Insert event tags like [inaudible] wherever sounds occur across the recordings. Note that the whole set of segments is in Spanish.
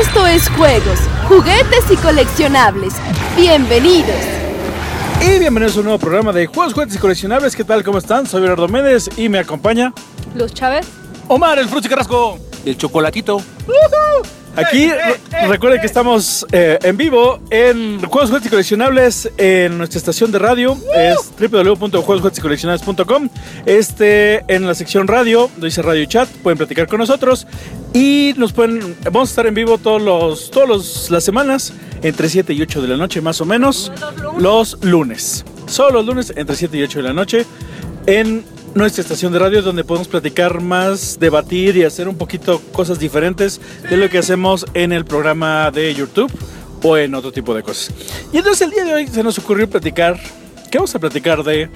Esto es juegos, juguetes y coleccionables. Bienvenidos. Y bienvenidos a un nuevo programa de Juegos, Juguetes y Coleccionables. ¿Qué tal? ¿Cómo están? Soy Bernardo Méndez y me acompaña Luz Chávez. Omar, el Fruchi Carrasco. El chocolatito. Aquí re- recuerden que estamos eh, en vivo en Juegos, Juguetes y Coleccionables en nuestra estación de radio. Es www.juegosjuguetesycoleccionables.com. Este, en la sección radio, donde dice radio y chat, pueden platicar con nosotros. Y nos pueden, vamos a estar en vivo todos los, todos los- las semanas, entre 7 y 8 de la noche más o menos. Los lunes. Solo los lunes, entre 7 y 8 de la noche. En nuestra estación de radio donde podemos platicar más, debatir y hacer un poquito cosas diferentes de lo que hacemos en el programa de YouTube o en otro tipo de cosas. Y entonces el día de hoy se nos ocurrió platicar, que vamos a platicar de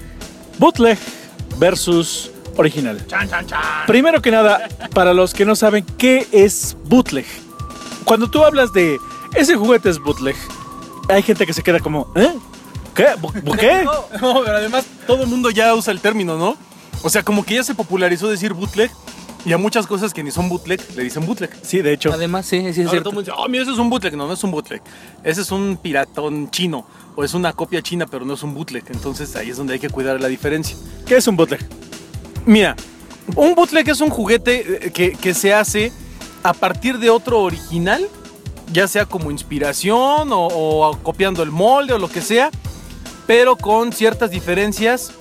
bootleg versus original. Primero que nada, para los que no saben qué es bootleg, cuando tú hablas de ese juguete es bootleg, hay gente que se queda como, ¿eh? ¿Qué? ¿Bu- bu- ¿Qué? [laughs] No, pero además todo el mundo ya usa el término, ¿no? O sea, como que ya se popularizó decir bootleg y a muchas cosas que ni son bootleg le dicen bootleg. Sí, de hecho. Además, sí, sí es Ahora cierto. todo el mundo dice, oh, mira, eso es un bootleg. No, no es un bootleg. Ese es un piratón chino o es una copia china, pero no es un bootleg. Entonces ahí es donde hay que cuidar la diferencia. ¿Qué es un bootleg? Mira, un bootleg es un juguete eh, que, que se hace a partir de otro original, ya sea como inspiración o, o copiando el molde o lo que sea, pero con ciertas diferencias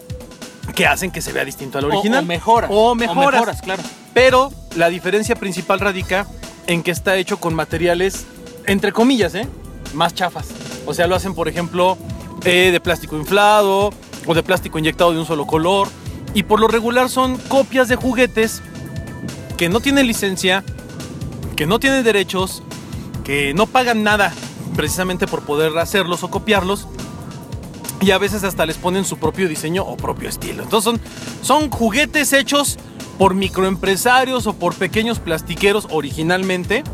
que hacen que se vea distinto al O- original. O, mejoras. O mejoras. claro. Pero la diferencia principal radica en que está hecho con materiales, entre comillas, ¿eh? más chafas. O sea, lo hacen, por ejemplo, eh, de plástico inflado o de plástico inyectado de un solo color. Y por lo regular son copias de juguetes que no tienen licencia, que no tienen derechos, que no pagan nada precisamente por poder hacerlos o copiarlos. Y a veces hasta les ponen su propio diseño o propio estilo. Entonces son, son juguetes hechos por microempresarios o por pequeños plastiqueros originalmente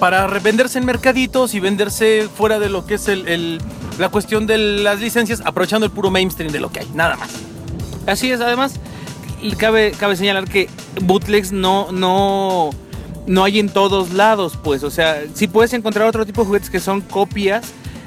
para revenderse en mercaditos y venderse fuera de lo que es el- la cuestión de las licencias, aprovechando el puro mainstream de lo que hay, nada más. Así es, además, cabe, cabe señalar que bootlegs no, no, no hay en todos lados, pues. O sea, sí puedes encontrar otro tipo de juguetes que son copias,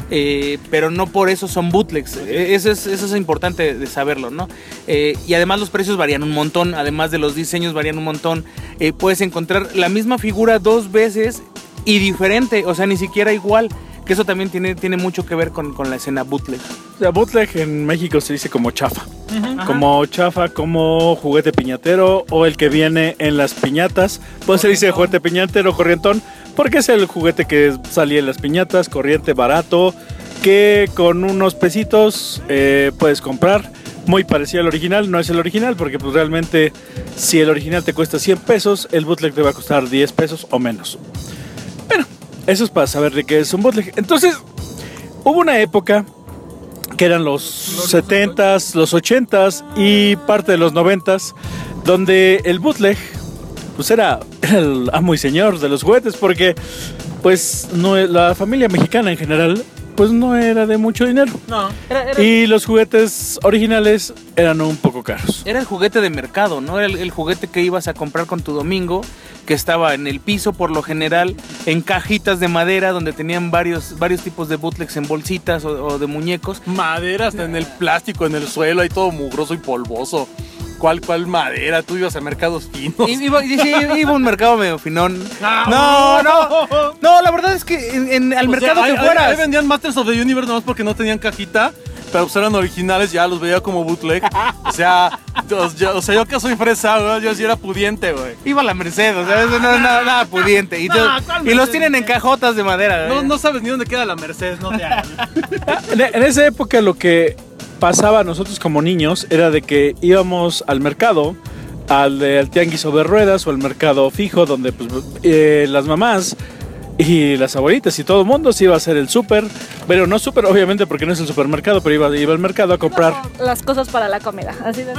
eh, pero no por eso son bootlegs. Eh, Eso es, eso es importante de saberlo, ¿no? Eh, y además los precios varían un montón, además de los diseños varían un montón. Eh, puedes encontrar la misma figura dos veces y diferente, o sea, ni siquiera igual. Que eso también tiene, tiene mucho que ver con, con la escena bootleg. O sea, bootleg en México se dice como chafa. Como chafa, como juguete piñatero o el que viene en las piñatas. Pues se dice juguete piñatero, corrientón, porque es el juguete que salía en las piñatas, corriente, barato, que con unos pesitos eh, puedes comprar. Muy parecido al original, no es el original, porque pues realmente si el original te cuesta 100 pesos, el bootleg te va a costar 10 pesos o menos. Bueno, eso es para saber de qué es un bootleg. Entonces, hubo una época que eran los 70s, los 80s y parte de los 90s, donde el bootleg pues era el amo y señor de los juguetes porque pues no la familia mexicana en general pues no era de mucho dinero No. Era, era- y los juguetes originales eran un poco caros. Era el juguete de mercado, ¿no? Era el, el juguete que ibas a comprar con tu domingo, que estaba en el piso por lo general, en cajitas de madera donde tenían varios, varios tipos de bootlegs en bolsitas o, o de muñecos. Madera hasta en el plástico, en el suelo, ahí todo mugroso y polvoso. ¿Cuál, cuál madera? Tú ibas a mercados finos. Iba, sí, iba a un mercado medio finón. No, No, no, no, la verdad es que en, en- al O sea, mercado ahí- que ahí- fueras. ahí vendían Masters of the Universe nomás porque no tenían cajita. Pero pues eran originales, ya los veía como bootleg. O sea, [laughs] yo, yo- o sea, yo que soy fresa, güey, yo sí era pudiente, güey. Iba a la Merced, o sea, eso no es nada, nada pudiente. Y, [laughs] No, to- ¿cuál y los Merced? tienen en cajotas de madera. No, ¿eh? no sabes ni dónde queda la Mercedes, no te hagas. [laughs] En, en esa época lo que pasaba nosotros como niños era de que íbamos al mercado, al, al tianguis sobre ruedas o al mercado fijo, donde pues, eh, las mamás y las abuelitas y todo el mundo se iba a hacer el súper, pero no súper obviamente porque no es el supermercado, pero iba, iba al mercado a comprar, Las cosas para la comida. Así de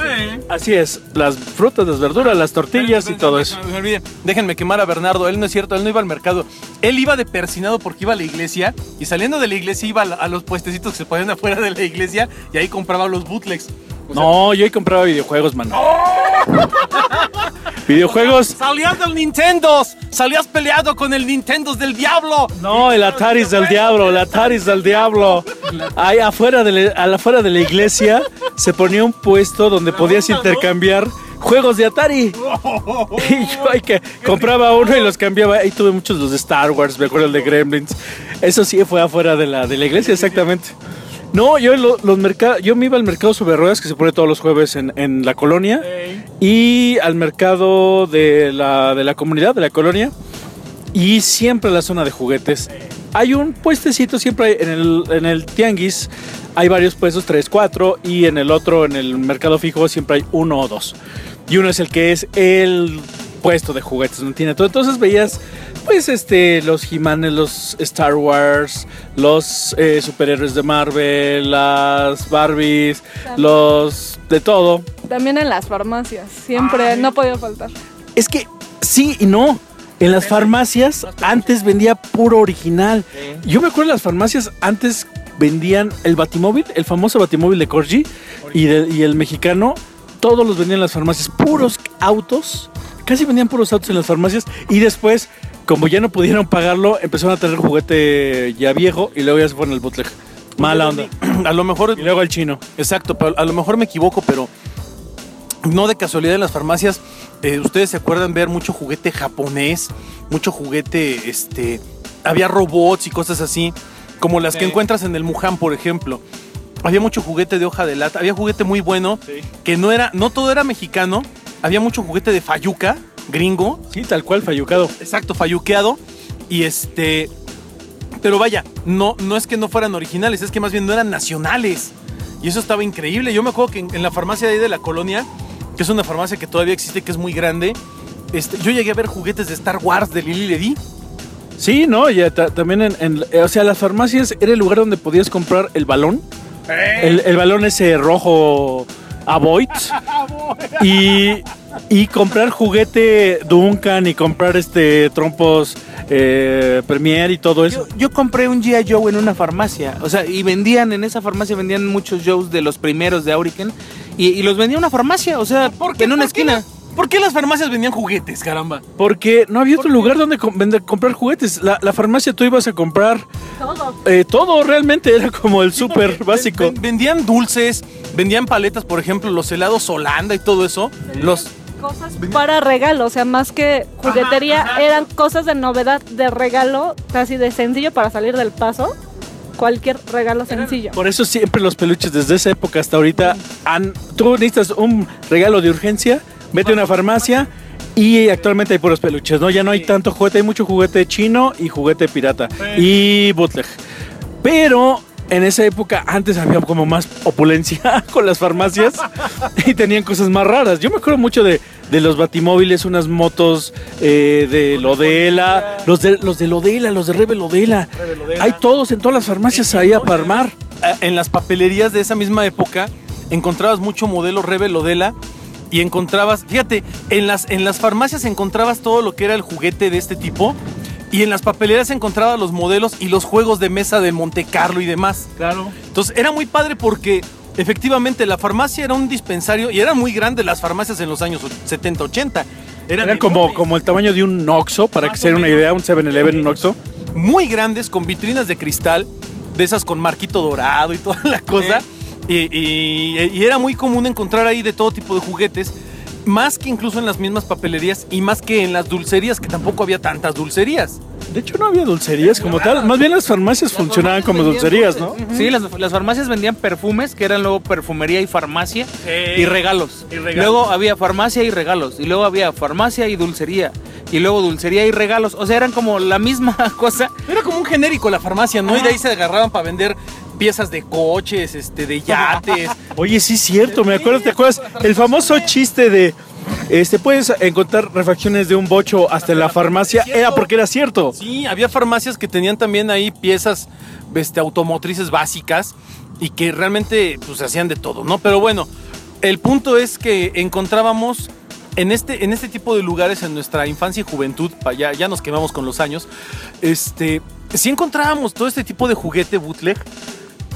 así es, las frutas, las verduras, las tortillas y todo eso. Me olvidé. Déjenme quemar a Bernardo. Él no es cierto, él no iba al mercado. Él iba de persinado porque iba a la iglesia y saliendo de la iglesia iba a, a los puestecitos que se ponían afuera de la iglesia y ahí compraba los bootlegs. O sea, No, yo ahí compraba videojuegos, mano. [laughs] Videojuegos. Salías del Nintendo, salías peleado con el Nintendo del diablo. No, el Atari es del diablo, el Atari es del diablo. Ahí afuera de, la, afuera de la iglesia se ponía un puesto donde podías intercambiar juegos de Atari. Y yo ahí que compraba uno y los cambiaba. Ahí tuve muchos los de Star Wars, me acuerdo el de Gremlins. Eso sí fue afuera de la, de la iglesia, exactamente. No, yo lo- los mercados, yo me iba al mercado sobre ruedas que se pone todos los jueves en, en la colonia y al mercado de la, de la comunidad, de la colonia y siempre la zona de juguetes. Hay un puestecito siempre en el, en el tianguis. Hay varios puestos, tres, cuatro, y en el otro, en el mercado fijo, siempre hay uno o dos. Y uno es el que es el puesto de juguetes, no todo. Entonces veías, pues, este, los He-Manes, los Star Wars, los eh, superhéroes de Marvel, las Barbies, los de todo. También en las farmacias, siempre, no podía faltar. Es que sí y no. En las farmacias antes vendía puro original. Yo me acuerdo en las farmacias antes vendían el batimóvil, el famoso batimóvil de Corgi y, de- y el mexicano. Todos los vendían en las farmacias, puros autos. Casi vendían puros autos en las farmacias. Y después, como ya no pudieron pagarlo, empezaron a tener juguete ya viejo y luego ya se fueron al bootleg. Mala onda. [clears throat] A lo mejor Y luego al chino. Exacto, pero a lo mejor me equivoco, pero no de casualidad en las farmacias. eh, Ustedes se acuerdan ver mucho juguete japonés, mucho juguete, este, había robots y cosas así, como las que encuentras en el Mujan, por ejemplo. Había mucho juguete de hoja de lata, había juguete muy bueno que no era, no todo era mexicano. Había mucho juguete de fayuca, gringo, Sí, tal cual, fallucado. Exacto, falluqueado. Y este. Pero vaya, no, no es que no fueran originales, es que más bien no eran nacionales. Y eso estaba increíble. Yo me acuerdo que en, en la farmacia de ahí de la colonia, que es una farmacia que todavía existe, que es muy grande, este, yo llegué a ver juguetes de Star Wars de Lili Ledy. Sí, no, ya ta- también en, en- o sea, las farmacias era el lugar donde podías comprar el balón, el, el balón ese rojo Avoid [laughs] y, y comprar juguete Duncan y comprar este trompos eh, Premier y todo eso. Yo, yo compré un G.I. Joe en una farmacia, o sea, y vendían, en esa farmacia vendían muchos Joes de los primeros de Auriken, y, y los vendía una farmacia, o sea, qué? en una ¿Por qué esquina. las- ¿Por qué las farmacias vendían juguetes, caramba? Porque no había otro lugar donde com- vender- comprar juguetes. La, la farmacia tú ibas a comprar Todo. eh, todo, realmente era como el súper básico. ven- vendían dulces, vendían paletas, por ejemplo, los helados Holanda y todo eso. Los, Cosas para regalo, o sea, más que juguetería, eran cosas de novedad, de regalo, casi de sencillo para salir del paso. Cualquier regalo sencillo. Por eso siempre los peluches desde esa época hasta ahorita han... Tú necesitas un regalo de urgencia, vete a una farmacia y actualmente hay puros peluches, ¿no? Ya no hay tanto juguete, hay mucho juguete chino y juguete pirata y bootleg. Pero en esa época antes había como más opulencia [laughs] con las farmacias [laughs] y tenían cosas más raras. Yo me acuerdo mucho de, de los batimóviles, unas motos eh, de Lodela, los de, los de Lodela, los de Rebe Lodela. Hay todos en todas las farmacias ahí a parmar. eh, en las papelerías de esa misma época encontrabas mucho modelo Rebel Odela y encontrabas, fíjate, en las, en las farmacias encontrabas todo lo que era el juguete de este tipo y en las papelerías encontrabas los modelos y los juegos de mesa de Monte Carlo y demás. Claro. Entonces era muy padre porque efectivamente la farmacia era un dispensario y eran muy grandes las farmacias en los años 70, 80. Eran Era como, el tamaño de un Oxxo, para que se den una idea, un 7-Eleven, un Oxxo. muy grandes con vitrinas de cristal, de esas con marquito dorado y toda la cosa. Y, y- y era muy común encontrar ahí de todo tipo de juguetes, más que incluso en las mismas papelerías y más que en las dulcerías, que tampoco había tantas dulcerías. De hecho, no había dulcerías como tal. Más bien las farmacias funcionaban como dulcerías, ¿no? Sí, las, las farmacias vendían perfumes, que eran luego perfumería y farmacia, y regalos. Y regalos. Luego había farmacia y regalos, y luego había farmacia y dulcería, y luego dulcería y regalos. O sea, eran como la misma [laughs] cosa. Era como un genérico la farmacia, ¿no? Y de ahí se agarraban para vender piezas de coches, este, de yates. [laughs] Oye, sí es cierto, me acuerdo, ¿te acuerdas? El famoso chiste de, este, puedes encontrar refacciones de un bocho hasta la farmacia, era porque era cierto. Sí, había farmacias que tenían también ahí piezas este, automotrices básicas y que realmente pues hacían de todo, ¿no? Pero bueno, el punto es que encontrábamos en este, en este tipo de lugares en nuestra infancia y juventud, ya, ya nos quemamos con los años, este, sí encontrábamos todo este tipo de juguete bootleg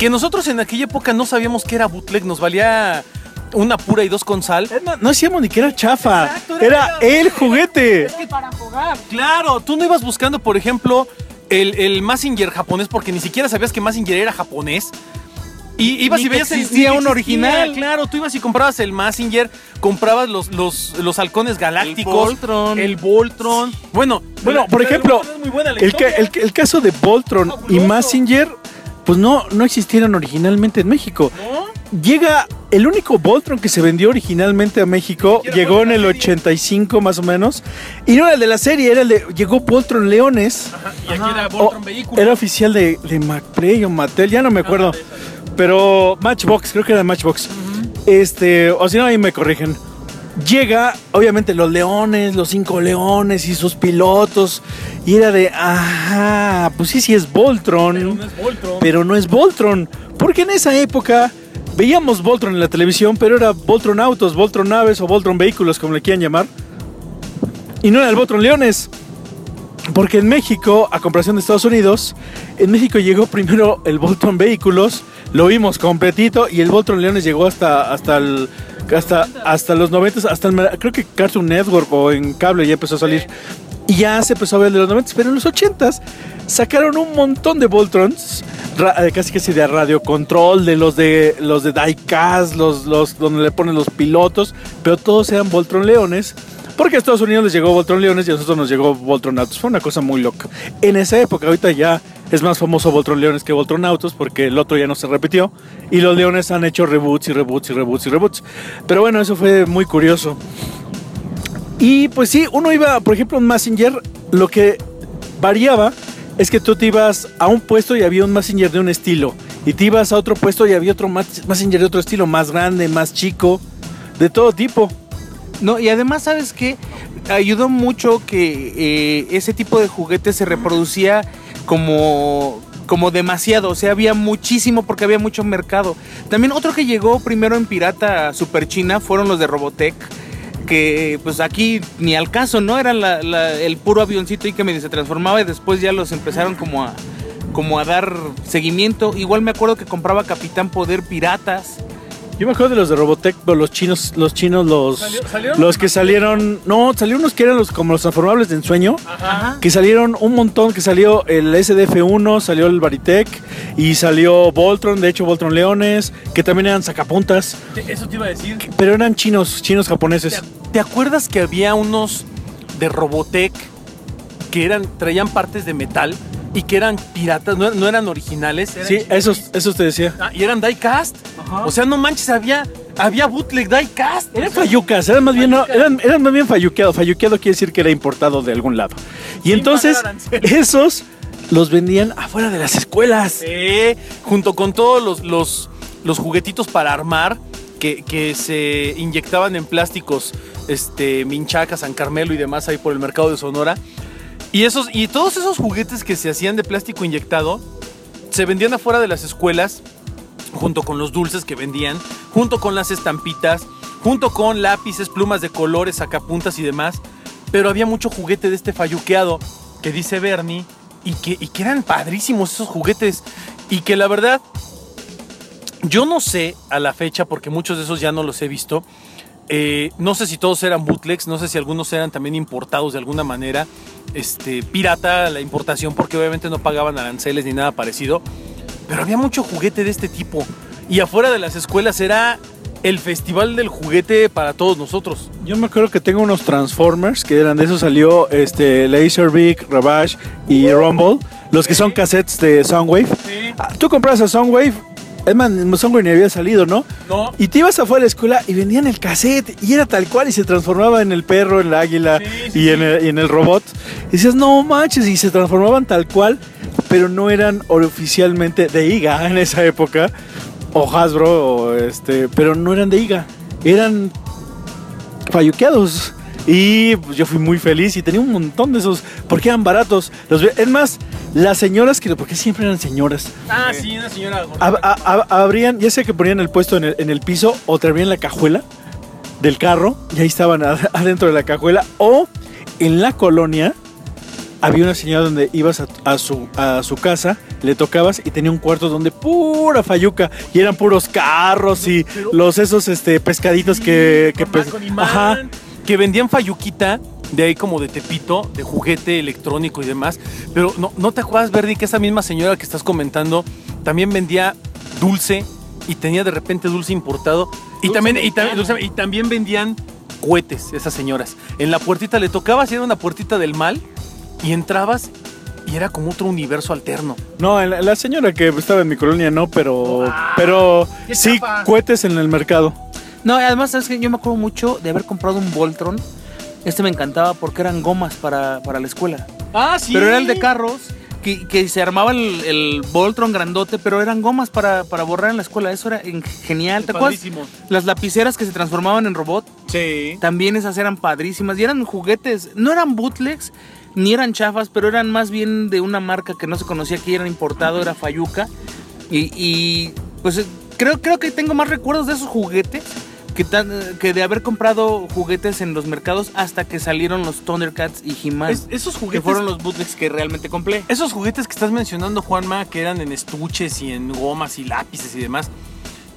que nosotros en aquella época no sabíamos que era bootleg, nos valía una pura y dos con sal. No, no decíamos ni que era chafa. Exacto, era, era- el juguete. para jugar. Claro, tú no ibas buscando, por ejemplo, el, el Mazinger japonés porque ni siquiera sabías que Mazinger era japonés. Y ibas Ni y que veías el- existía que un original. Claro, tú ibas y comprabas el Mazinger, comprabas los, los, los halcones galácticos. Voltron. El Voltron. Bueno, Bueno, por ejemplo, muy buena El, el- el caso de Voltron y. Massinger, pues no, no existieron originalmente en México. ¿No? Llega el único Voltron que se vendió originalmente a México, llegó en el la serie. 85 más o menos, y no era el de la serie, era el de llegó Voltron Leones. Y aquí era o- Voltron Vehículo. era oficial de, de McPlay o Mattel, ya no me acuerdo. Pero Matchbox, creo que era Matchbox. Este, o si no, ahí me corrigen. Llega, obviamente, los leones, los cinco leones y sus pilotos. Y era de, ajá, pues sí, sí es Voltron. Pero no es Voltron. pero no es Voltron. Porque en esa época veíamos Voltron en la televisión, pero era Voltron Autos, Voltron Naves o Voltron Vehículos, como le quieran llamar. Y no era el Voltron Leones. Porque en México, a comparación de Estados Unidos, en México llegó primero el Voltron Vehículos, lo vimos completito, y el Voltron Leones llegó hasta, hasta, el, hasta, hasta los 90, hasta el, creo que Cartoon Network o en cable ya empezó a salir. Y ya se empezó a ver de los 90, pero en los 80s sacaron un montón de Voltrons, eh, casi casi de radio control, de los de los de diecast, los, los donde le ponen los pilotos, pero todos eran Voltron Leones. Porque a Estados Unidos les llegó Voltron Leones y a nosotros nos llegó Voltron Autos. Fue una cosa muy loca. En esa época, ahorita ya es más famoso Voltron Leones que Voltron Autos porque el otro ya no se repitió. Y los Leones han hecho reboots y reboots y reboots y reboots. Pero bueno, eso fue muy curioso. Y pues sí, uno iba, por ejemplo, en Messenger, lo que variaba es que tú te ibas a un puesto y había un Messenger de un estilo. Y te ibas a otro puesto y había otro Messenger de otro estilo, más grande, más chico, de todo tipo. No, y además, ¿sabes qué? Ayudó mucho que eh, ese tipo de juguete se reproducía como, como demasiado. O sea, había muchísimo porque había mucho mercado. También otro que llegó primero en pirata super china fueron los de Robotech. Que pues aquí ni al caso, ¿no? Era la- el puro avioncito y que se transformaba y después ya los empezaron como a, como a dar seguimiento. Igual me acuerdo que compraba Capitán Poder Piratas. Yo me acuerdo de los de Robotech, pero los chinos, los chinos, los, Salió- los que salieron, no, salieron unos que eran los como los transformables de ensueño, Ajá. que salieron un montón, que salió el SDF1, salió el Baritech y salió Voltron, de hecho Voltron Leones, que también eran sacapuntas, Eso te iba a decir. pero eran chinos, chinos japoneses. ¿Te, te acuerdas que había unos de Robotech que eran traían partes de metal y que eran piratas, no, no eran originales? Eran Sí, esos, esos te decía. y- ah, y eran diecast. O sea, no manches, había había bootleg diecast. Eran fayucas, eran más bien, no, eran, eran más bien falluqueado. Falluqueado quiere decir que era importado de algún lado. Y Sin entonces, [laughs] esos los vendían afuera de las escuelas. Sí, junto con todos los, los, los juguetitos para armar que, que se inyectaban en plásticos, este, Minchaca, San Carmelo y demás ahí por el mercado de Sonora. Y, esos, y todos esos juguetes que se hacían de plástico inyectado se vendían afuera de las escuelas, junto con los dulces que vendían, junto con las estampitas, junto con lápices, plumas de colores, sacapuntas y demás. Pero había mucho juguete de este falluqueado que dice Bernie y que, y que eran padrísimos esos juguetes. Y que la verdad, yo no sé a la fecha, porque muchos de esos ya no los he visto. Eh, no sé si todos eran bootlegs, no sé si algunos eran también importados de alguna manera. Este, pirata la importación, porque obviamente no pagaban aranceles ni nada parecido. Pero había mucho juguete de este tipo. Y afuera de las escuelas era el festival del juguete para todos nosotros. Yo me acuerdo que tengo unos Transformers que eran de eso salió este Laserbeak, Ravage y Rumble, los que son cassettes de Soundwave. Ah, Tú compras a Soundwave, es más, ni había salido, ¿no? No. Y te ibas afuera de la escuela y vendían el cassette y era tal cual y se transformaba en el perro, en la águila Sí, sí, y, En el, y en el robot. Y decías, no manches, y se transformaban tal cual, pero no eran oficialmente de IGA [laughs] en esa época, o Hasbro, o este, pero no eran de IGA, eran falluqueados. Y pues, yo fui muy feliz y tenía un montón de esos, porque eran baratos. Los, es más, las señoras, que porque siempre eran señoras, Ah, sí, una señora. ab- abrían, ya sea que ponían el puesto en el, en el piso o te abrían la cajuela del carro y ahí estaban ad- [laughs] adentro de la cajuela o en la colonia había una señora donde ibas a, a su, a su casa, le tocabas y tenía un cuarto donde pura fayuca y eran puros carros y los esos este pescaditos que, que pes- ajá, que vendían fayuquita de ahí como de Tepito, de juguete electrónico y demás. Pero no, ¿no te acuerdas, Verdi, que esa misma señora que estás comentando también vendía dulce y tenía de repente dulce importado? Y, Dulce también, y, dulce- también vendían cohetes, esas señoras. En la puertita le tocabas y era una puertita del mal y entrabas y era como otro universo alterno. No, la, la señora que estaba en mi colonia no, pero pero qué sí cohetes en el mercado. No, además, ¿sabes que Yo me acuerdo mucho de haber comprado un Voltron. Este me encantaba porque eran gomas para, para la escuela. Ah, sí. Pero era el de carros, que, que se armaba el, el Voltron grandote, pero eran gomas para, para borrar en la escuela. Eso era en- genial. ¿Te acuerdas? Las lapiceras que se transformaban en robot, Sí. también esas eran padrísimas. Y eran juguetes, no eran bootlegs, ni eran chafas, pero eran más bien de una marca que no se conocía que era importado, era Fayuca. Y, y, pues eh, creo, creo que tengo más recuerdos de esos juguetes que, tan- que de haber comprado juguetes en los mercados hasta que salieron los Thundercats y He-Man. Es- esos que juguetes fueron los bootlegs que realmente compré. Esos juguetes que estás mencionando, Juanma, que eran en estuches y en gomas y lápices y demás,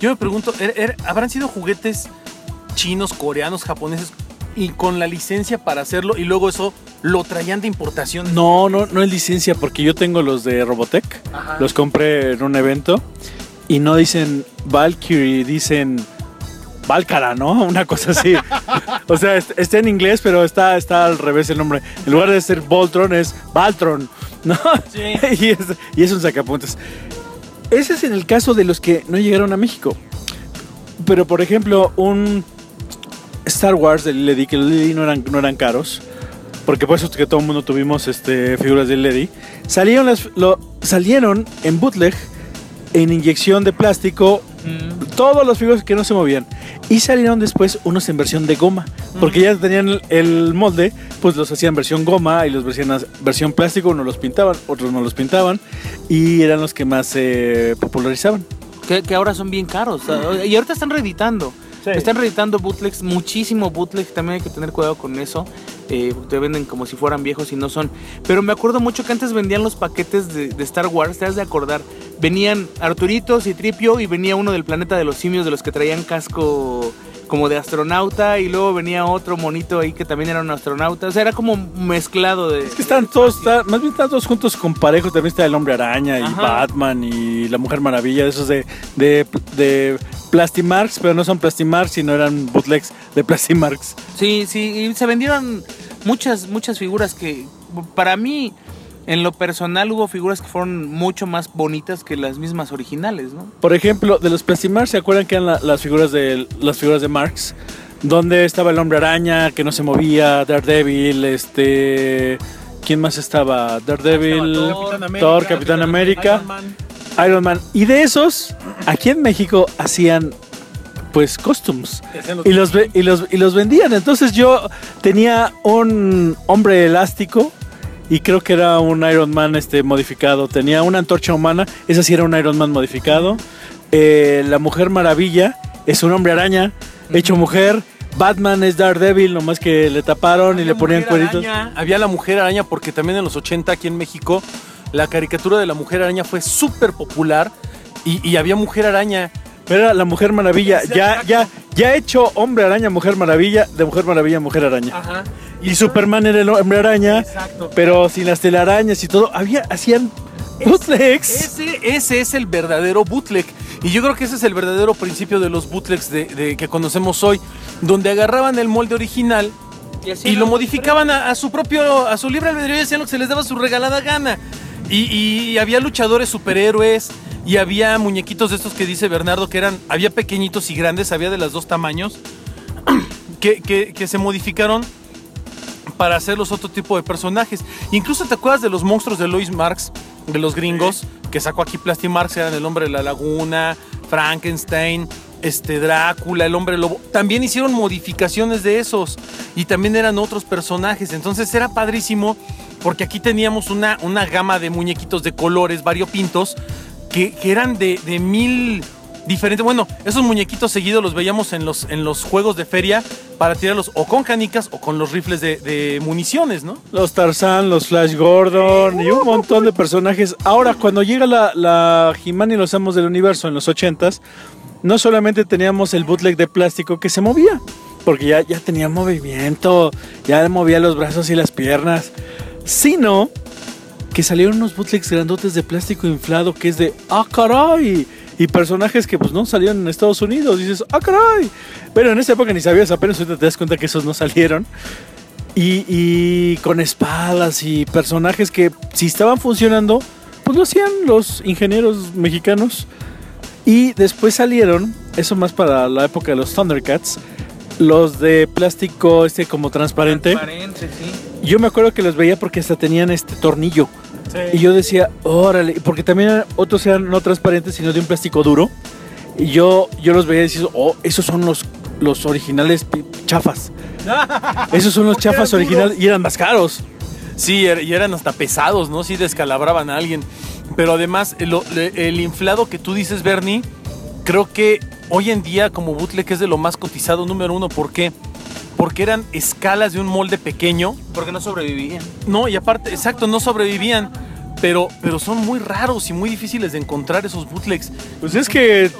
yo me pregunto, ¿er- er- ¿habrán sido juguetes chinos, coreanos, japoneses y con la licencia para hacerlo y luego eso lo traían de importación? No, no, no es licencia porque yo tengo los de Robotech. Ajá. Los compré en un evento y no dicen Valkyrie, dicen Valcara, ¿no? [laughs] Una cosa así. o sea, est- está en inglés, pero está, está al revés el nombre. En lugar de ser Voltron es Valtron, ¿no? Sí. [laughs] y, es, y es un sacapuntas. Ese es en el caso de los que no llegaron a México. Pero, por ejemplo, un Star Wars de Lady, que los Lady no eran, no eran caros, porque por eso es que todo el mundo tuvimos este, figuras de Lady, salieron, las, lo, salieron en bootleg, en inyección de plástico, todas las figuras que no se movían. Y salieron después unos en versión de goma, porque ya tenían el, molde, pues los hacían versión goma y los as- versión plástico, unos los pintaban, otros no los pintaban, y eran los que más se popularizaban. Que, que ahora son bien caros. Y ahorita están reeditando. Sí. Están reeditando bootlegs, muchísimo bootleg. También hay que tener cuidado con eso. Eh, te venden como si fueran viejos y no son. Pero me acuerdo mucho que antes vendían los paquetes de, de Star Wars. Te has de acordar. Venían Arturitos y Tripio y venía uno del planeta de los simios de los que traían casco como de astronauta y luego venía otro monito ahí que también era un astronauta. O sea, era como mezclado de... Es que están todos, está- más bien están todos juntos con parejo. También está el Hombre Araña y Ajá. Batman y la Mujer Maravilla, esos de, de, de Plastimarks, pero no son Plastimarks, sino eran bootlegs de Plastimarks. Sí, sí, y se vendieron muchas, muchas figuras que para mí, en lo personal, hubo figuras que fueron mucho más bonitas que las mismas originales, ¿no? Por ejemplo, de los Plastimarks, ¿se acuerdan que eran la- las figuras de las figuras de Marx? Donde estaba el Hombre Araña que no se movía, Daredevil, este, ¿quién más estaba? Daredevil, Thor, Capitán América, Iron Man. Iron Man. Y de esos, aquí en México hacían pues costumes y los, y los y los vendían. Entonces yo tenía un hombre elástico y creo que era un Iron Man este modificado. Tenía una antorcha humana, esa sí era un Iron Man modificado. Eh, la Mujer Maravilla es un hombre araña hecho mujer. Batman es Daredevil, nomás que le taparon y le ponían cueritos. Araña, Había la Mujer Araña porque también en los 80 aquí en México la caricatura de la Mujer Araña fue súper popular y, y había Mujer Araña. Era la Mujer Maravilla, ya, ya, ya hecho hombre araña, Mujer Maravilla, de Mujer Maravilla, Mujer Araña. Ajá. Y Superman era el hombre araña, Exacto. pero sin las telarañas y todo. Había, hacían bootlegs. Ese, ese es el verdadero bootleg. Y yo creo que ese es el verdadero principio de los bootlegs de, de- que conocemos hoy, donde agarraban el molde original y lo modificaban a, a su propio, a su libre albedrío y hacían lo que se les daba su regalada gana. Y, y había luchadores superhéroes y había muñequitos de estos que dice Bernardo que eran, había pequeñitos y grandes, había de los dos tamaños, [clears throat] que, que- que se modificaron para hacerlos otro tipo de personajes. Incluso te acuerdas de los monstruos de Lois Marx, de los gringos, que sacó aquí Plastic Marx, eran el hombre de la laguna, Frankenstein, este Drácula, el hombre lobo. También hicieron modificaciones de esos y también eran otros personajes. Entonces era padrísimo porque aquí teníamos una, una gama de muñequitos de colores variopintos que, que eran de, de mil diferente. Bueno, esos muñequitos seguidos los veíamos en los, en los juegos de feria para tirarlos o con canicas o con los rifles de, municiones, ¿no? Los Tarzan, los Flash Gordon y un montón de personajes. Ahora, cuando llega la, la He-Man y los Amos del Universo en los 80s, no solamente teníamos el bootleg de plástico que se movía, porque ya, ya tenía movimiento, ya movía los brazos y las piernas, sino que salieron unos bootlegs grandotes de plástico inflado que es de ¡ah, caray! Y personajes que pues no salieron en Estados Unidos. dices, ¡ah, caray! Pero en esa época ni sabías, apenas ahorita te das cuenta que esos no salieron. Y, y con espadas y personajes que si estaban funcionando, pues lo hacían los ingenieros mexicanos. Y después salieron, eso más para la época de los Thundercats, los de plástico este como transparente. Transparente, sí. Yo me acuerdo que los veía porque hasta tenían este tornillo. Y yo decía, órale, porque también otros eran no transparentes, sino de un plástico duro. Y yo, yo los veía y decía, oh, esos son los, los originales chafas. [laughs] Esos son los chafas originales y eran más caros. Sí, er- y eran hasta pesados, ¿no? Sí descalabraban a alguien. Pero además, el, el inflado que tú dices, Bernie, creo que hoy en día como bootleg es de lo más cotizado número uno. ¿Por qué? Porque eran escalas de un molde pequeño. Porque no sobrevivían. No, y aparte, exacto, no sobrevivían. Pero, pero son muy raros y muy difíciles de encontrar esos bootlegs. Pues es que,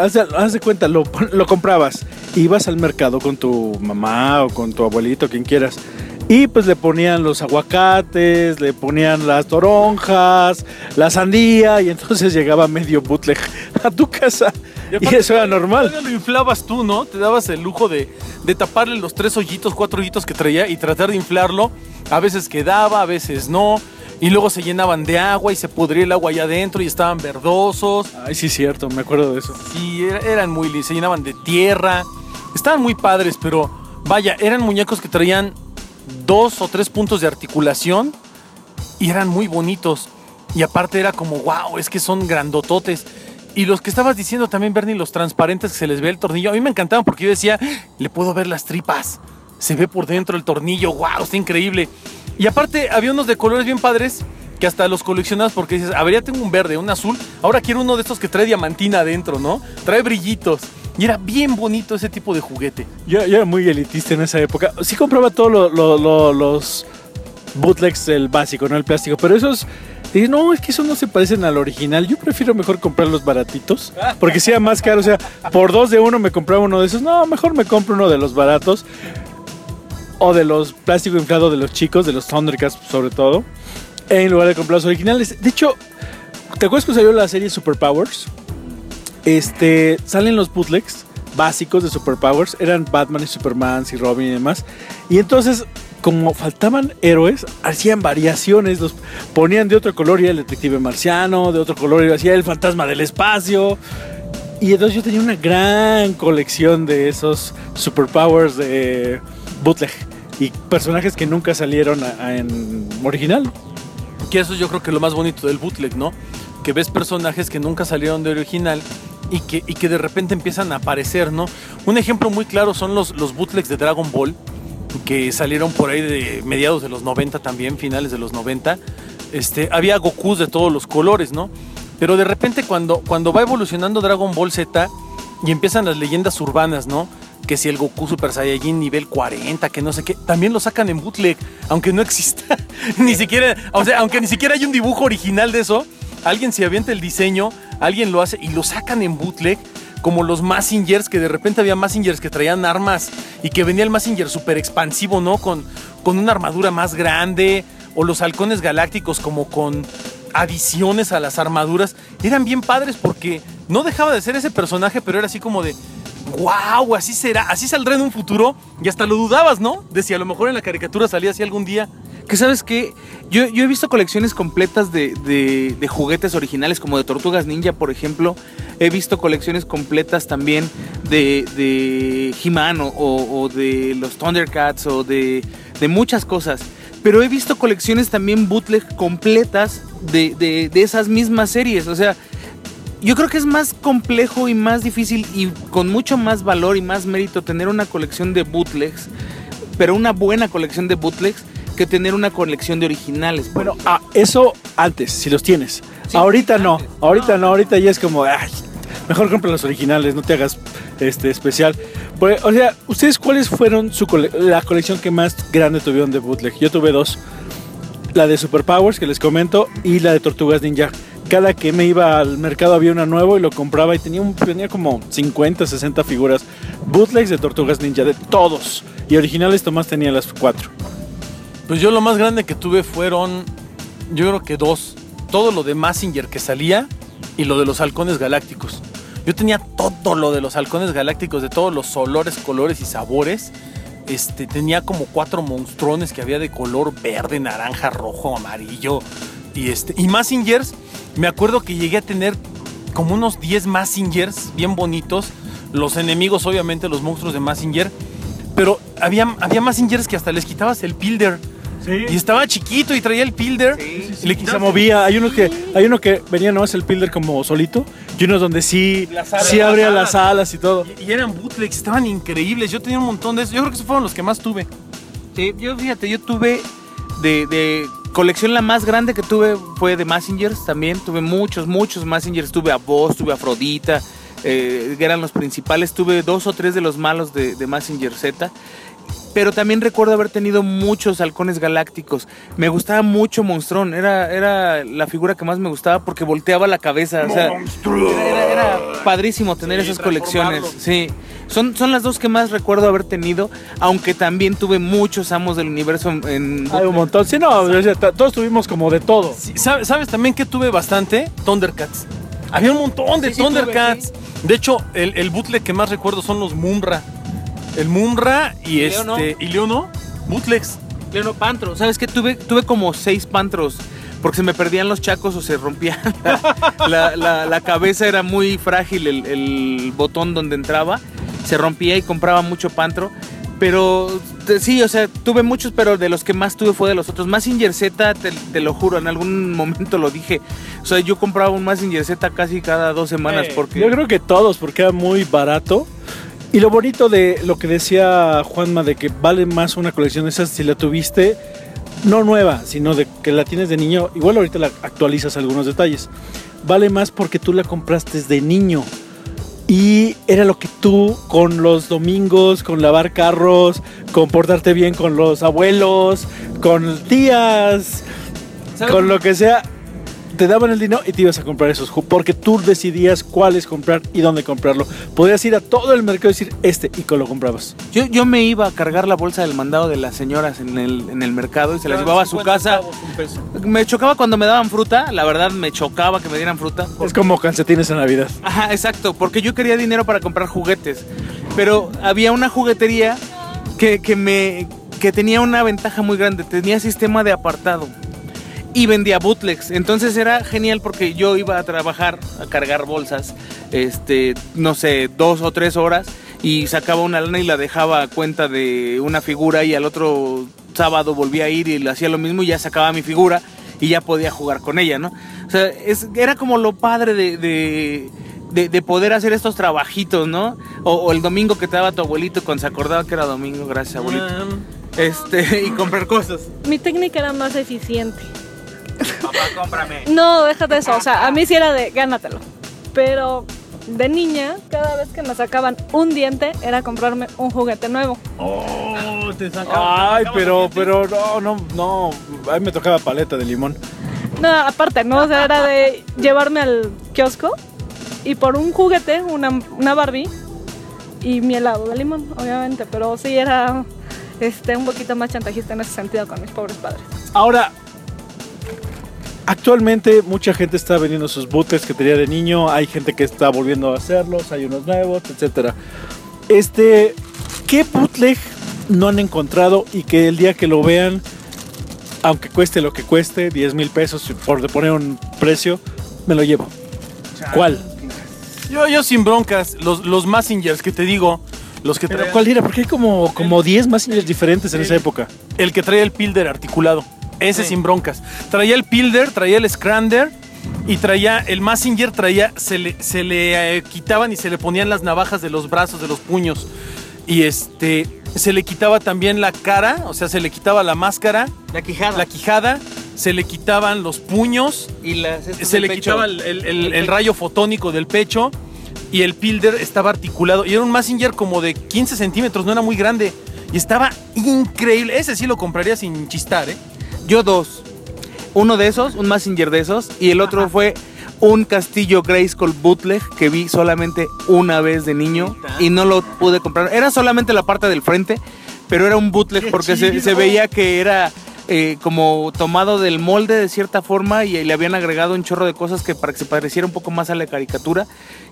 haz, de, haz de cuenta, lo, lo comprabas, ibas al mercado con tu mamá o con tu abuelito, quien quieras, y pues le ponían los aguacates, le ponían las toronjas, la sandía, y entonces [laughs] llegaba medio bootleg a tu casa. Y, aparte, eso era normal. lo inflabas tú, ¿no? Te dabas el lujo de, de taparle los tres hoyitos, cuatro hoyitos que traía y tratar de inflarlo. A veces quedaba, a veces no. Y luego se llenaban de agua y se pudría el agua allá adentro y estaban verdosos. Ay, sí, cierto, me acuerdo de eso. Y era- eran muy se llenaban de tierra. Estaban muy padres, pero vaya, eran muñecos que traían dos o tres puntos de articulación y eran muy bonitos. Y aparte era como, wow, es que son grandototes. Y los que estabas diciendo también, Bernie, los transparentes que se les ve el tornillo, a mí me encantaban porque yo decía, le puedo ver las tripas. Se ve por dentro el tornillo, wow, está increíble. Y aparte había unos de colores bien padres que hasta los coleccionabas porque dices, a ver, ya tengo un verde, un azul, ahora quiero uno de estos que trae diamantina adentro, ¿no? Trae brillitos. Y era bien bonito ese tipo de juguete. Yo, era muy elitista en esa época. Sí compraba todos lo- lo- lo- los bootlegs del básico, no el plástico, pero esos... dije, no, es que esos no se parecen al original. Yo prefiero mejor comprar los baratitos, porque sea más caro. O sea, por dos de uno me compraba uno de esos. No, mejor me compro uno de los baratos. O de los plástico inflado de los chicos, de los Thundercats sobre todo. En lugar de comprar los originales. De hecho, ¿te acuerdas que salió la serie Superpowers? Este, salen los bootlegs básicos de Superpowers, eran Batman y Superman y Robin y demás. Y entonces, como faltaban héroes, hacían variaciones, los ponían de otro color y el detective marciano, de otro color y hacía el fantasma del espacio. Y entonces yo tenía una gran colección de esos Superpowers de bootleg y personajes que nunca salieron a- en original. Que eso yo creo que es lo más bonito del bootleg, ¿no? Que ves personajes que nunca salieron de original y que, y que de repente empiezan a aparecer, ¿no? Un ejemplo muy claro son los, los bootlegs de Dragon Ball, que salieron por ahí de mediados de los 90 también, finales de los 90. Este, había Goku de todos los colores, ¿no? Pero de repente cuando, cuando va evolucionando Dragon Ball Z y empiezan las leyendas urbanas, ¿no? Que si el Goku Super Saiyajin nivel 40, que no sé qué, también lo sacan en bootleg, aunque no exista [laughs] ni siquiera, o sea, aunque ni siquiera hay un dibujo original de eso, alguien se avienta el diseño, alguien lo hace y lo sacan en bootleg, como los Massingers, que de repente había Massingers que traían armas y que venía el Massinger super expansivo, ¿no? Con, con una armadura más grande, o los halcones galácticos como con adiciones a las armaduras, eran bien padres porque no dejaba de ser ese personaje, pero era así como de, wow, así será, así saldrá en un futuro, y hasta lo dudabas, ¿no? De si a lo mejor en la caricatura salía así algún día. Que sabes que yo, yo he visto colecciones completas de, de- juguetes originales, como de Tortugas Ninja, por ejemplo. He visto colecciones completas también de, de He-Man o de los Thundercats o de, de muchas cosas. Pero he visto colecciones también bootleg completas de, de- de esas mismas series. O sea, yo creo que es más complejo y más difícil y con mucho más valor y más mérito tener una colección de bootlegs, pero una buena colección de bootlegs, que tener una colección de originales. Bueno, ah, eso antes, si los tienes. Sí, ahorita no, ahorita no, ahorita ya es como, ay, Mejor compra los originales, no te hagas este especial. Pues, o sea, ¿ustedes cuáles fueron su cole- la colección que más grande tuvieron de bootleg? Yo tuve dos. La de Superpowers, que les comento, y la de Tortugas Ninja. Cada que me iba al mercado había una nueva y lo compraba y tenía, un, tenía como 50, 60 figuras bootlegs de Tortugas Ninja, de todos. Y originales Tomás tenía las cuatro. Pues yo lo más grande que tuve fueron, yo creo que dos. Todo lo de Massinger que salía y lo de los halcones galácticos. Yo tenía todo lo de los halcones galácticos, de todos los olores, colores y sabores. Este, tenía como cuatro monstruones que había de color verde, naranja, rojo, amarillo. Y, este, y Massingers, me acuerdo que llegué a tener como unos 10 Massingers bien bonitos. Los enemigos, obviamente, los monstruos de Massinger. Pero había, había Massingers que hasta les quitabas el pilder. Y estaba chiquito y traía el pilder. Y le Y se movía. Hay uno que, hay uno que venía no es el pilder como solito. Y unos donde sí, Las alas. sí abría Las las alas y todo. Y, y eran bootlegs, estaban increíbles. Yo tenía un montón de esos. Yo creo que esos fueron los que más tuve. Sí, yo fíjate, yo tuve de, de colección la más grande que tuve fue de Massingers también. Tuve muchos, muchos Massingers. Tuve a Boss, tuve a Afrodita, eh, que eran los principales. Tuve dos o tres de los malos de, de Massinger Z. Pero también recuerdo haber tenido muchos halcones galácticos. Me gustaba mucho Monstrón. Era, era la figura que más me gustaba porque volteaba la cabeza. O sea, era, era- era padrísimo tener Sí, esas colecciones. Sí. Son, son las dos que más recuerdo haber tenido. Aunque también tuve muchos amos del universo en. Hay un montón. Sí, no, todos tuvimos como de todo. Sí, ¿sabes, sabes también que tuve bastante? Thundercats. Había un montón de Sí, sí, tuve, Thundercats. De hecho, el, el bootleg que más recuerdo son los Mumra. El Mumra y este. ¿Y Leono? Bootlegs. Leono Pantro. ¿Sabes qué? Tuve, tuve como seis pantros. Porque se me perdían los chacos o se rompía. La, [laughs] la- la- la cabeza era muy frágil, el, el botón donde entraba. Se rompía y compraba mucho pantro. Pero sí, o sea, tuve muchos, pero de los que más tuve fue de los otros. Massinger Z, te, te lo juro, en algún momento lo dije. O sea, yo compraba un Massinger Z casi cada dos semanas Eh, porque... Yo creo que todos, porque era muy barato. Y lo bonito de lo que decía Juanma, de que vale más una colección de esas si la tuviste, no nueva, sino de que la tienes de niño. Igual ahorita la actualizas algunos detalles. Vale más porque tú la compraste de niño. Y era lo que tú con los domingos, con lavar carros, con portarte bien con los abuelos, con tías, con lo que sea, te daban el dinero y te ibas a comprar esos porque tú decidías cuáles comprar y dónde comprarlo. Podías ir a todo el mercado y decir este y lo comprabas. Yo, yo me iba a cargar la bolsa del mandado de las señoras en el, en el mercado y se las llevaba a su casa. Me chocaba cuando me daban fruta, la verdad me chocaba que me dieran fruta. Es como calcetines en Navidad. Ajá, exacto, porque yo quería dinero para comprar juguetes. Pero había una juguetería que, que me que tenía una ventaja muy grande, tenía sistema de apartado y vendía bootlegs. Entonces era genial porque yo iba a trabajar, a cargar bolsas, este, no sé, dos o tres horas y sacaba una lana y la dejaba a cuenta de una figura y al otro sábado volvía a ir y le hacía lo mismo y ya sacaba mi figura y ya podía jugar con ella, ¿no? O sea, es, era como lo padre de, de, de- de poder hacer estos trabajitos, ¿no? O, o el domingo que te daba tu abuelito cuando se acordaba que era domingo, gracias abuelito. Este, [laughs] y comprar cosas. Mi técnica era más eficiente. Papá, cómprame. No, déjate eso. O sea, a mí sí era de gánatelo. Pero de niña, cada vez que me sacaban un diente, era comprarme un juguete nuevo. Oh, te Ay, pero, pero no, no, no. A mí me tocaba paleta de limón. No, aparte, ¿no? O sea, era de llevarme al kiosco y por un juguete, una, una Barbie y mi helado de limón, obviamente. Pero sí era este, un poquito más chantajista en ese sentido con mis pobres padres. Ahora, actualmente mucha gente está vendiendo sus bootlegs que tenía de niño. Hay gente que está volviendo a hacerlos. Hay unos nuevos, etcétera. Este, ¿qué bootleg no han encontrado y que el día que lo vean, aunque cueste lo que cueste, 10 mil pesos por poner un precio, me lo llevo? ¿Cuál? Yo, yo sin broncas, los, los Massingers que te digo, los que Pero traían- ¿cuál era? Porque hay como, como 10 más diferentes en esa época. el que traía el Pilder articulado. Ese Sí. sin broncas. Traía el Pilder, traía el Scrander y traía el Massinger, traía, se le, se le eh, quitaban y se le ponían las navajas de los brazos, de los puños. Y este, se le quitaba también la cara, o sea, se le quitaba la máscara, La quijada. la quijada, se le quitaban los puños, y las, se le pecho. quitaba el, el- el- el rayo fotónico del pecho, y el pilder estaba articulado. Y era un Massinger como de 15 centímetros, no era muy grande. Y estaba increíble. Ese sí lo compraría sin chistar, ¿eh? Yo dos. Uno de esos, un Messenger de esos, y el otro fue un Castillo Grayskull bootleg que vi solamente una vez de niño y no lo pude comprar. Era solamente la parte del frente, pero era un bootleg porque se, se veía que era eh, como tomado del molde de cierta forma y le habían agregado un chorro de cosas que para que se pareciera un poco más a la caricatura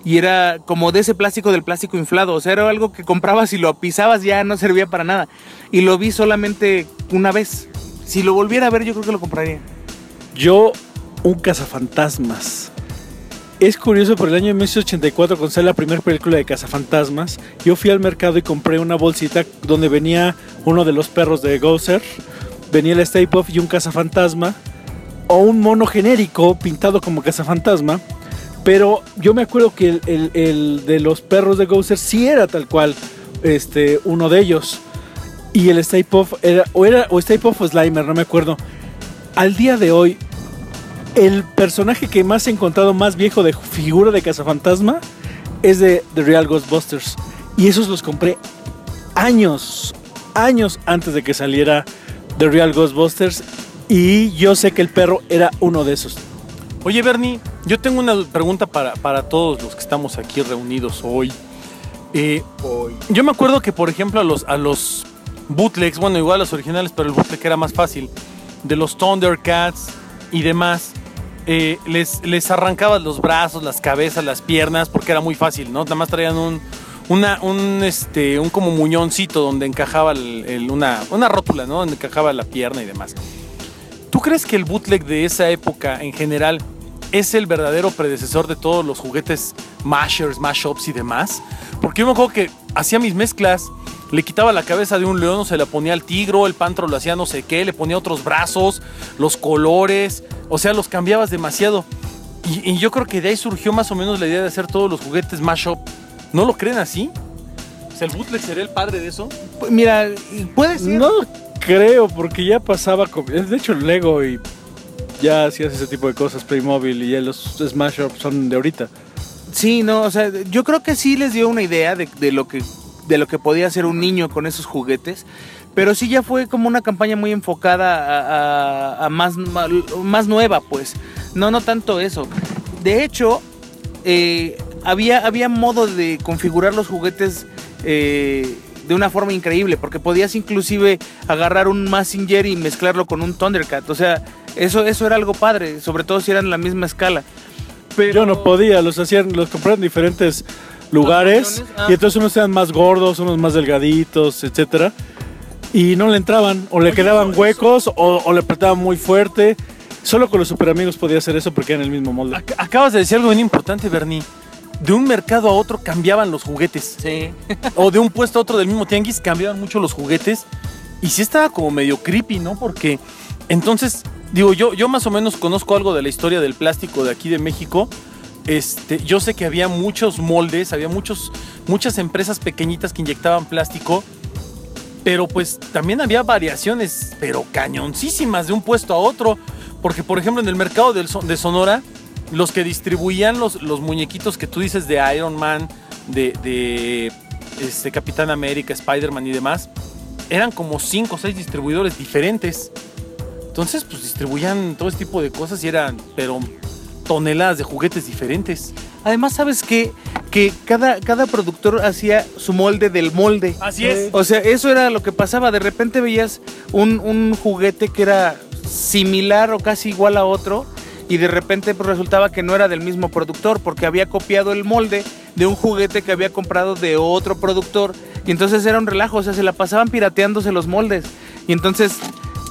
y era como de ese plástico del plástico inflado, o sea, era algo que comprabas y lo pisabas ya no servía para nada y lo vi solamente una vez. Si lo volviera a ver yo creo que lo compraría. Yo, un cazafantasmas. Es curioso, por el año 1984, cuando sale la primera película de Cazafantasmas, yo fui al mercado y compré una bolsita donde venía uno de los perros de Gozer, venía el Stay Puft y un cazafantasma, o un mono genérico pintado como cazafantasma, pero yo me acuerdo que el, el- de los perros de Gozer sí era tal cual este, uno de ellos. Y el Stay Puft era, o era, o Stay Puft o Slimer, no me acuerdo. Al día de hoy, el personaje que más he encontrado más viejo de figura de cazafantasma es de The Real Ghostbusters. Y esos los compré años, años antes de que saliera The Real Ghostbusters. Y yo sé que el perro era uno de esos. Oye, Bernie, yo tengo una pregunta para, para todos los que estamos aquí reunidos hoy. Eh, Yo me acuerdo que, por ejemplo, a los, a los bootlegs, bueno, igual los originales, pero el bootleg era más fácil, de los Thundercats y demás, eh, les, les arrancabas los brazos, las cabezas, las piernas, porque era muy fácil, ¿no? Nada más traían un, un, este, un como muñoncito donde encajaba una, una rótula, ¿no? Donde encajaba la pierna y demás. ¿Tú crees que el bootleg de esa época en general es el verdadero predecesor de todos los juguetes mashers, mashups y demás? Porque yo me acuerdo que hacía mis mezclas, le quitaba la cabeza de un león, se la ponía al tigro, el pantro lo hacía no sé qué, le ponía otros brazos, los colores, o sea, los cambiabas demasiado. Y, y yo creo que de ahí surgió más o menos la idea de hacer todos los juguetes mashup. ¿No lo creen así? O sea, el bootleg sería el padre de eso. Pues Mira, puede ser. No creo, porque ya pasaba con. De hecho, Lego y ya hacías ese tipo de cosas, Playmobil y ya los Smash Up son de ahorita. Sí, no, o sea, yo creo que sí les dio una idea de, de lo que de lo que podía hacer un niño con esos juguetes, pero sí ya fue como una campaña muy enfocada a, más, más nueva, pues. No, no tanto eso. De hecho, eh, había, había modo de configurar los juguetes eh, de una forma increíble, porque podías inclusive agarrar un Massinger y mezclarlo con un Thundercat. O sea, eso, eso era algo padre, sobre todo si eran la misma escala. Pero... Yo no podía, los hacían, los compraban en diferentes lugares ah. y entonces unos eran más gordos, unos más delgaditos, etcétera. Y no le entraban, o le quedaban huecos, o, o le apretaban muy fuerte. Solo con los super amigos podía hacer eso porque eran el mismo molde. Ac- Acabas de decir algo bien importante, Bernie. De un mercado a otro cambiaban los juguetes. Sí. o de un puesto a otro del mismo tianguis cambiaban mucho los juguetes. Y sí estaba como medio creepy, ¿no? Porque entonces, digo, yo, yo más o menos conozco algo de la historia del plástico de aquí de México. Este, yo sé que había muchos moldes, había muchos, muchas empresas pequeñitas que inyectaban plástico. Pero pues también había variaciones, pero cañoncísimas de un puesto a otro. Porque, por ejemplo, en el mercado de Sonora, los que distribuían los, los muñequitos que tú dices de Iron Man, de, de este, Capitán América, Spider-Man y demás, eran como 5 o 6 distribuidores diferentes. Entonces, pues distribuían todo este tipo de cosas y eran, pero toneladas de juguetes diferentes. Además, ¿sabes qué? Que cada, cada productor hacía su molde del molde. Así es. O sea, eso era lo que pasaba. De repente veías un, un juguete que era similar o casi igual a otro y de repente pues, resultaba que no era del mismo productor porque había copiado el molde de un juguete que había comprado de otro productor y entonces era un relajo, o sea, se la pasaban pirateándose los moldes y entonces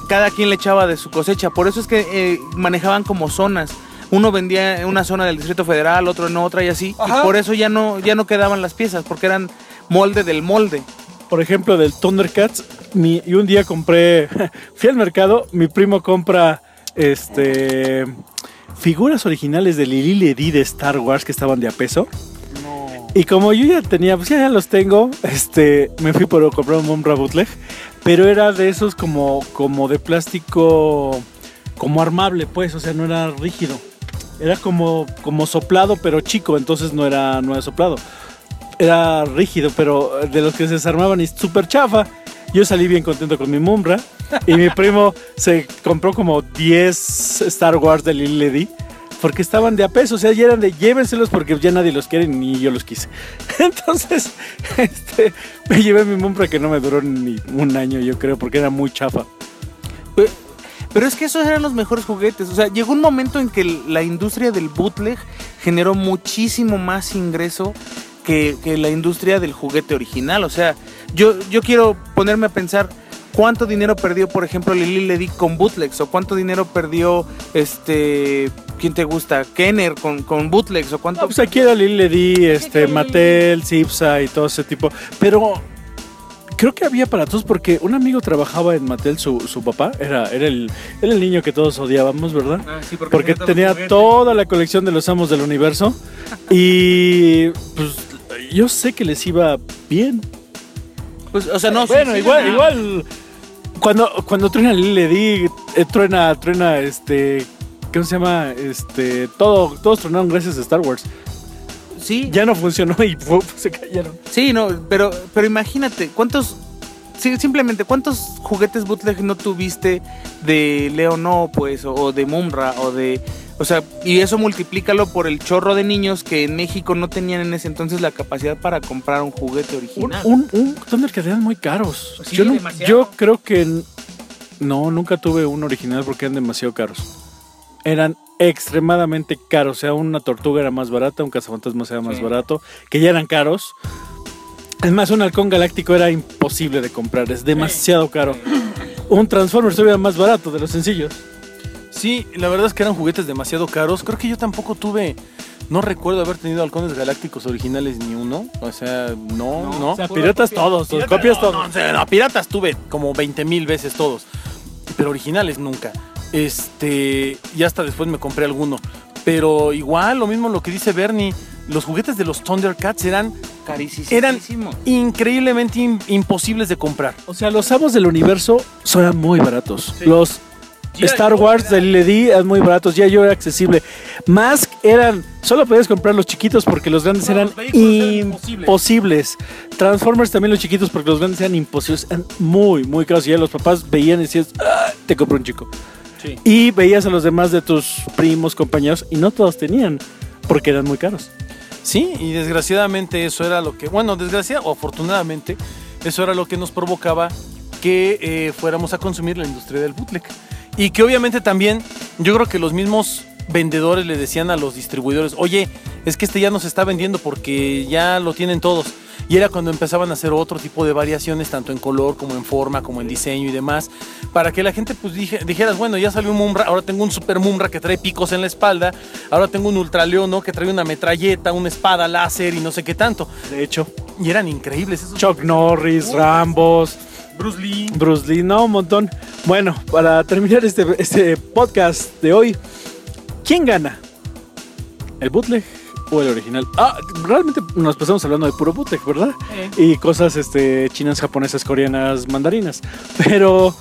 cada quien le echaba de su cosecha. Por eso es que eh, manejaban como zonas. Uno vendía en una zona del Distrito Federal, otro en otra y así. Ajá. Y por eso ya no, ya no quedaban las piezas, porque eran molde del molde. Por ejemplo, del Thundercats, mi- y un día compré, [laughs] fui al mercado, mi primo compra este figuras originales de Lili Ledi de Star Wars que estaban de a peso. Y como yo ya tenía, pues ya, ya los tengo, este, me fui por comprar un Mombra Bootleg, pero era de esos como, como de plástico, como armable, pues, o sea, no era rígido. Era como, como soplado, pero chico, entonces no era, no era soplado. Era rígido, pero de los que se desarmaban y súper chafa. Yo salí bien contento con mi Mumbra. Y mi primo se compró como 10 Star Wars de Lil Ledy. Porque estaban de a peso, o sea, ya eran de llévenselos porque ya nadie los quiere ni yo los quise. [laughs] Entonces, este, me llevé mi Mumbra que no me duró ni un año, yo creo, porque era muy chafa. Pe- Pero es que esos eran los mejores juguetes. O sea, llegó un momento en que la industria del bootleg generó muchísimo más ingreso que, que la industria del juguete original. O sea, yo, yo quiero ponerme a pensar cuánto dinero perdió, por ejemplo, Lili Ledy con bootlegs. O cuánto dinero perdió, este, ¿quién te gusta? Kenner con, con bootlegs. O cuánto... No, pues aquí era Lil Ledy, este, Mattel, Cipsa y todo ese tipo. Pero creo que había para todos porque un amigo trabajaba en Mattel, su, su papá, era, era, el, era el niño que todos odiábamos, ¿verdad? Ah, sí, Porque tenía toda la colección de los amos del universo y pues yo sé que les iba bien. Pues, o sea, no. bueno, sí, igual, no. igual cuando, cuando truena Lil Ledy, eh, truena, truena este, ¿cómo se llama? Este, todo, todos tronaron gracias a Star Wars. Sí, Ya no funcionó y [laughs] se cayeron. Sí, no, pero, pero imagínate, ¿cuántos, sí, simplemente, cuántos juguetes bootleg no tuviste de Leo No, pues, o, o de Mumra, o de, o sea, y eso multiplícalo por el chorro de niños que en México no tenían en ese entonces la capacidad para comprar un juguete Un, original. un, un Thundercat eran muy caros. Sí, yo, yo creo que no, nunca tuve un original porque eran demasiado caros. Eran extremadamente caros. O sea, una tortuga era más barata, un cazafantasmas era más Sí. barato, que ya eran caros. Es más, un halcón galáctico era imposible de comprar, es demasiado caro. Un Transformers todavía más barato de los sencillos. Sí, la verdad es que eran juguetes demasiado caros. Creo que yo tampoco tuve. No recuerdo haber tenido halcones galácticos originales ni uno. O sea, no, no. O sea, piratas todos, los copias no, todos. No, no, piratas tuve como 20 mil veces todos. Pero originales nunca. Este. Y hasta después me compré alguno. Pero igual, lo mismo lo que dice Bernie. Los juguetes de los Thundercats eran eran increíblemente im- imposibles de comprar. O sea, los amos del universo son muy baratos. Los Star Wars del LED eran muy baratos, ya yo era accesible. Mask eran, solo podías comprar los chiquitos porque los grandes No, eran los vehículos eran imposibles. imposibles. Transformers también los chiquitos porque los grandes eran imposibles, eran muy, muy caros. Y ya los papás veían y decías, "Ah, te compro un chico. Sí. Y veías a los demás de tus primos, compañeros, y no todos tenían, porque eran muy caros. Sí, y desgraciadamente eso era lo que, bueno, desgraciadamente o afortunadamente, eso era lo que nos provocaba que eh, fuéramos a consumir la industria del bootleg. Y que obviamente también, yo creo que los mismos vendedores le decían a los distribuidores, oye, es que este ya no se está vendiendo porque ya lo tienen todos. Y era cuando empezaban a hacer otro tipo de variaciones, tanto en color como en forma, como en diseño y demás, para que la gente pues dije- dijeras, bueno, ya salió un Mumra, ahora tengo un Super Mumra que trae picos en la espalda, ahora tengo un Ultra Leono que trae una metralleta, una espada láser y no sé qué tanto. De hecho, Y eran increíbles esos. Chuck Norris, Rambos, Bruce Lee. Bruce Lee, no, un montón. Bueno, para terminar este, este podcast de hoy, ¿quién gana? ¿El bootleg o el original? Ah, realmente nos pasamos hablando de puro bootleg, ¿verdad? Y cosas este, chinas, japonesas, coreanas, mandarinas. Pero,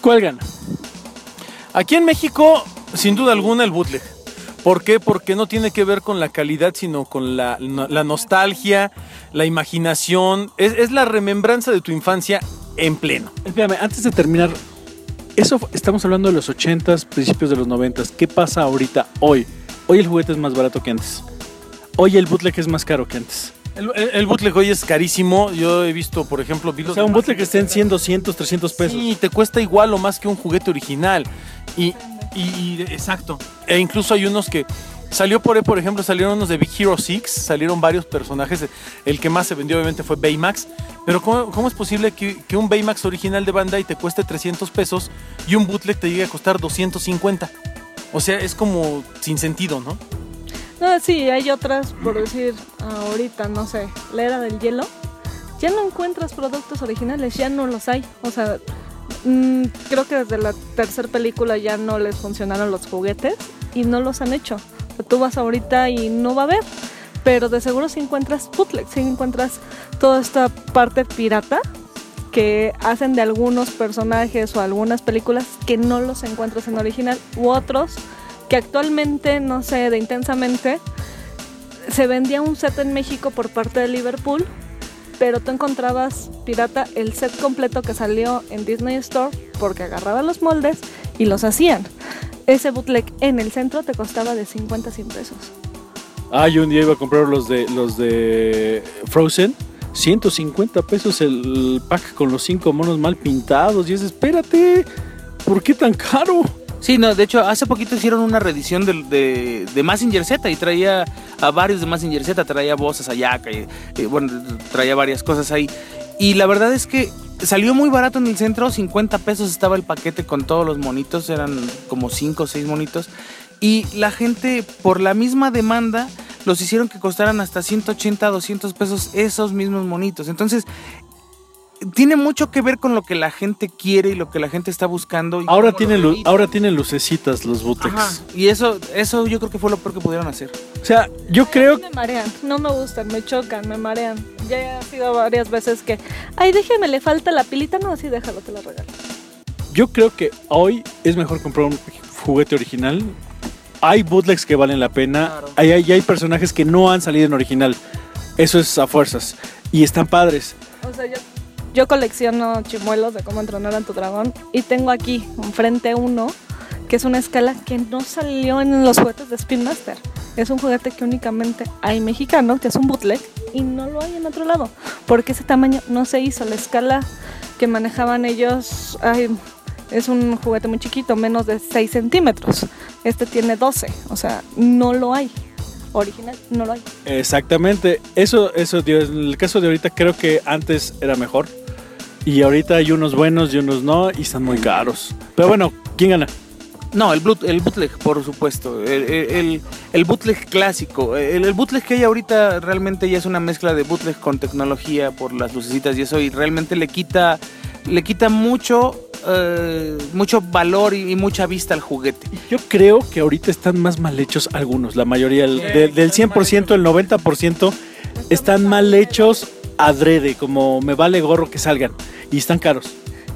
¿cuál gana? Aquí en México, sin duda alguna, el bootleg. ¿Por qué? Porque no tiene que ver con la calidad, sino con la, la nostalgia, la imaginación. Es, es la remembranza de tu infancia en pleno. Espérame, antes de terminar, eso estamos hablando de los 80s, principios de los 90s. ¿Qué pasa ahorita, hoy? Hoy el juguete es más barato que antes. Hoy el bootleg es más caro que antes. El, el- el bootleg hoy es carísimo. Yo he visto, por ejemplo, vi O sea, un bootleg que esté en 100, 200, 300 pesos. Sí, te cuesta igual o más que un juguete original. Y, y- y- exacto. E incluso hay unos que salió por ahí, por ejemplo, salieron unos de Big Hero 6, salieron varios personajes. El que más se vendió obviamente fue Baymax. Pero ¿cómo, cómo es posible que, que un Baymax original de Bandai te cueste 300 pesos y un bootleg te llegue a costar 250? O sea, es como sin sentido, ¿no? No, sí, hay otras, por decir, ahorita, no sé, la era del hielo. Ya no encuentras productos originales, ya no los hay. O sea, mm, creo que desde la tercera película ya no les funcionaron los juguetes y no los han hecho. O sea, tú vas ahorita y no va a haber. Pero de seguro si encuentras bootleg, si encuentras toda esta parte pirata que hacen de algunos personajes o algunas películas que no los encuentras en original u otros que actualmente, no sé, de intensamente, se vendía un set en México por parte de Liverpool, pero tú encontrabas pirata el set completo que salió en Disney Store porque agarraban los moldes y los hacían. Ese bootleg en el centro te costaba de 50 a 100 pesos. Ah, yo un día iba a comprar los de los de Frozen. 150 pesos el pack con los cinco monos mal pintados. Y es, espérate, ¿por qué tan caro? Sí, no, de hecho, hace poquito hicieron una reedición de, de, de Mazinger Z y traía a varios de Mazinger Z, traía voces allá, y, y, bueno, traía varias cosas ahí. Y la verdad es que salió muy barato en el centro, 50 pesos estaba el paquete con todos los monitos, eran como 5 o 6 monitos. Y la gente, por la misma demanda, los hicieron que costaran hasta 180, 200 pesos esos mismos monitos. Entonces, tiene mucho que ver con lo que la gente quiere y lo que la gente está buscando. Ahora tienen, lu ahora tienen lucecitas los bootlegs. Ajá, y eso, eso yo creo que fue lo peor que pudieron hacer. O sea, yo creo... Me marean, no me gustan, me chocan, me marean. Ya ha sido varias veces que, ay, déjeme, le falta la pilita. No, así déjalo, te la regalo. Yo creo que hoy es mejor comprar un juguete original. Hay bootlegs que valen la pena. Claro. Hay, hay, hay personajes que no han salido en original. Eso es a fuerzas. Y están padres. O sea, yo yo colecciono chimuelos de cómo entrenar a tu dragón y tengo aquí enfrente uno que es una escala que no salió en los juguetes de Spin Master. Es un juguete que únicamente hay mexicano, que es un bootleg, y no lo hay en otro lado, porque ese tamaño no se hizo. La escala que manejaban ellos ay, es un juguete muy chiquito, menos de 6 centímetros. Este tiene 12, o sea, no lo hay original no lo hay. Exactamente. Eso, eso, tío, en el caso de ahorita creo que antes era mejor. Y ahorita hay unos buenos y unos no, y están muy caros. Pero bueno, ¿quién gana? No, el, boot, el bootleg, por supuesto. El, el, el bootleg clásico. El, el, bootleg que hay ahorita realmente ya es una mezcla de bootleg con tecnología por las lucecitas y eso, y realmente le quita, le quita mucho Uh, mucho valor y, y, mucha vista al juguete. Yo creo que ahorita están más mal hechos algunos, la mayoría, el, de, del 100%, el 90% están mal hechos adrede, como me vale gorro que salgan y están caros.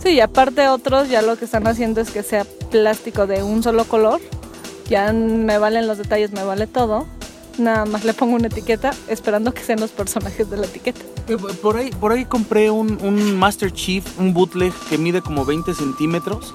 Sí, y aparte otros ya lo que están haciendo es que sea plástico de un solo color, ya me valen los detalles, me vale todo, nada más le pongo una etiqueta esperando que sean los personajes de la etiqueta. Por ahí, por ahí compré un, un Master Chief, un bootleg que mide como 20 centímetros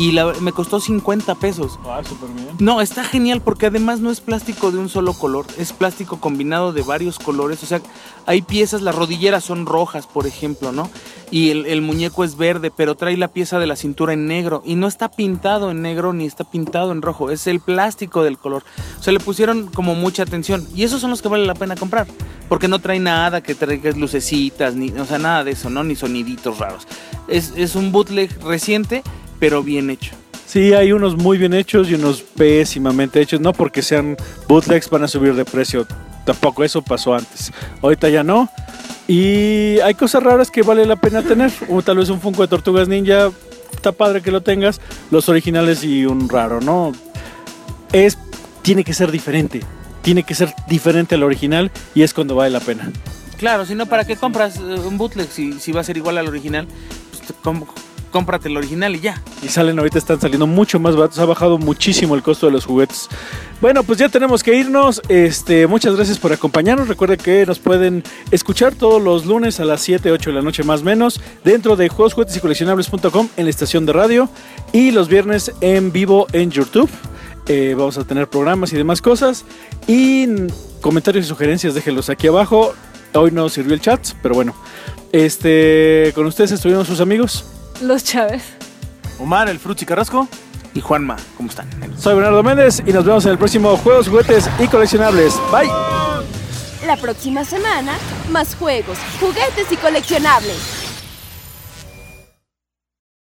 y la, me costó 50 pesos. Ah, súper bien. No, está genial porque además no es plástico de un solo color, es plástico combinado de varios colores. O sea, hay piezas, las rodilleras son rojas, por ejemplo, ¿no? Y el, el, muñeco es verde, pero trae la pieza de la cintura en negro. Y no está pintado en negro ni está pintado en rojo, es el plástico del color. O sea, le pusieron como mucha atención. Y esos son los que vale la pena comprar. Porque no trae nada que traiga lucecitas, ni, o sea, nada de eso, ¿no? Ni soniditos raros. Es, es un bootleg reciente pero bien hecho. Sí, hay unos muy bien hechos y unos pésimamente hechos. No porque sean bootlegs van a subir de precio. Tampoco eso pasó antes. Ahorita ya no. Y hay cosas raras que vale la pena tener. O tal vez un Funko de Tortugas Ninja. Está padre que lo tengas. Los originales y un raro, ¿no? Es, tiene que ser diferente. Tiene que ser diferente al original y es cuando vale la pena. Claro, si no, ¿para qué compras un bootleg si, si va a ser igual al original? Pues, cómprate el original y ya. Y salen ahorita, están saliendo mucho más baratos, ha bajado muchísimo el costo de los juguetes. Bueno, pues ya tenemos que irnos. Este, muchas gracias por acompañarnos. Recuerde que nos pueden escuchar todos los lunes a las 7, 8 de la noche más o menos dentro de juegos, juguetes y coleccionables.com en la estación de radio y los viernes en vivo en YouTube. Eh, vamos a tener programas y demás cosas. Y comentarios y sugerencias déjenlos aquí abajo. Hoy no sirvió el chat, pero bueno. Este, con ustedes estuvieron sus amigos. Los Chávez. Omar, el Fruchi Carrasco. Y Juanma, ¿cómo están? Soy Bernardo Méndez y nos vemos en el próximo Juegos, Juguetes y Coleccionables. Bye. La próxima semana, más juegos, juguetes y coleccionables.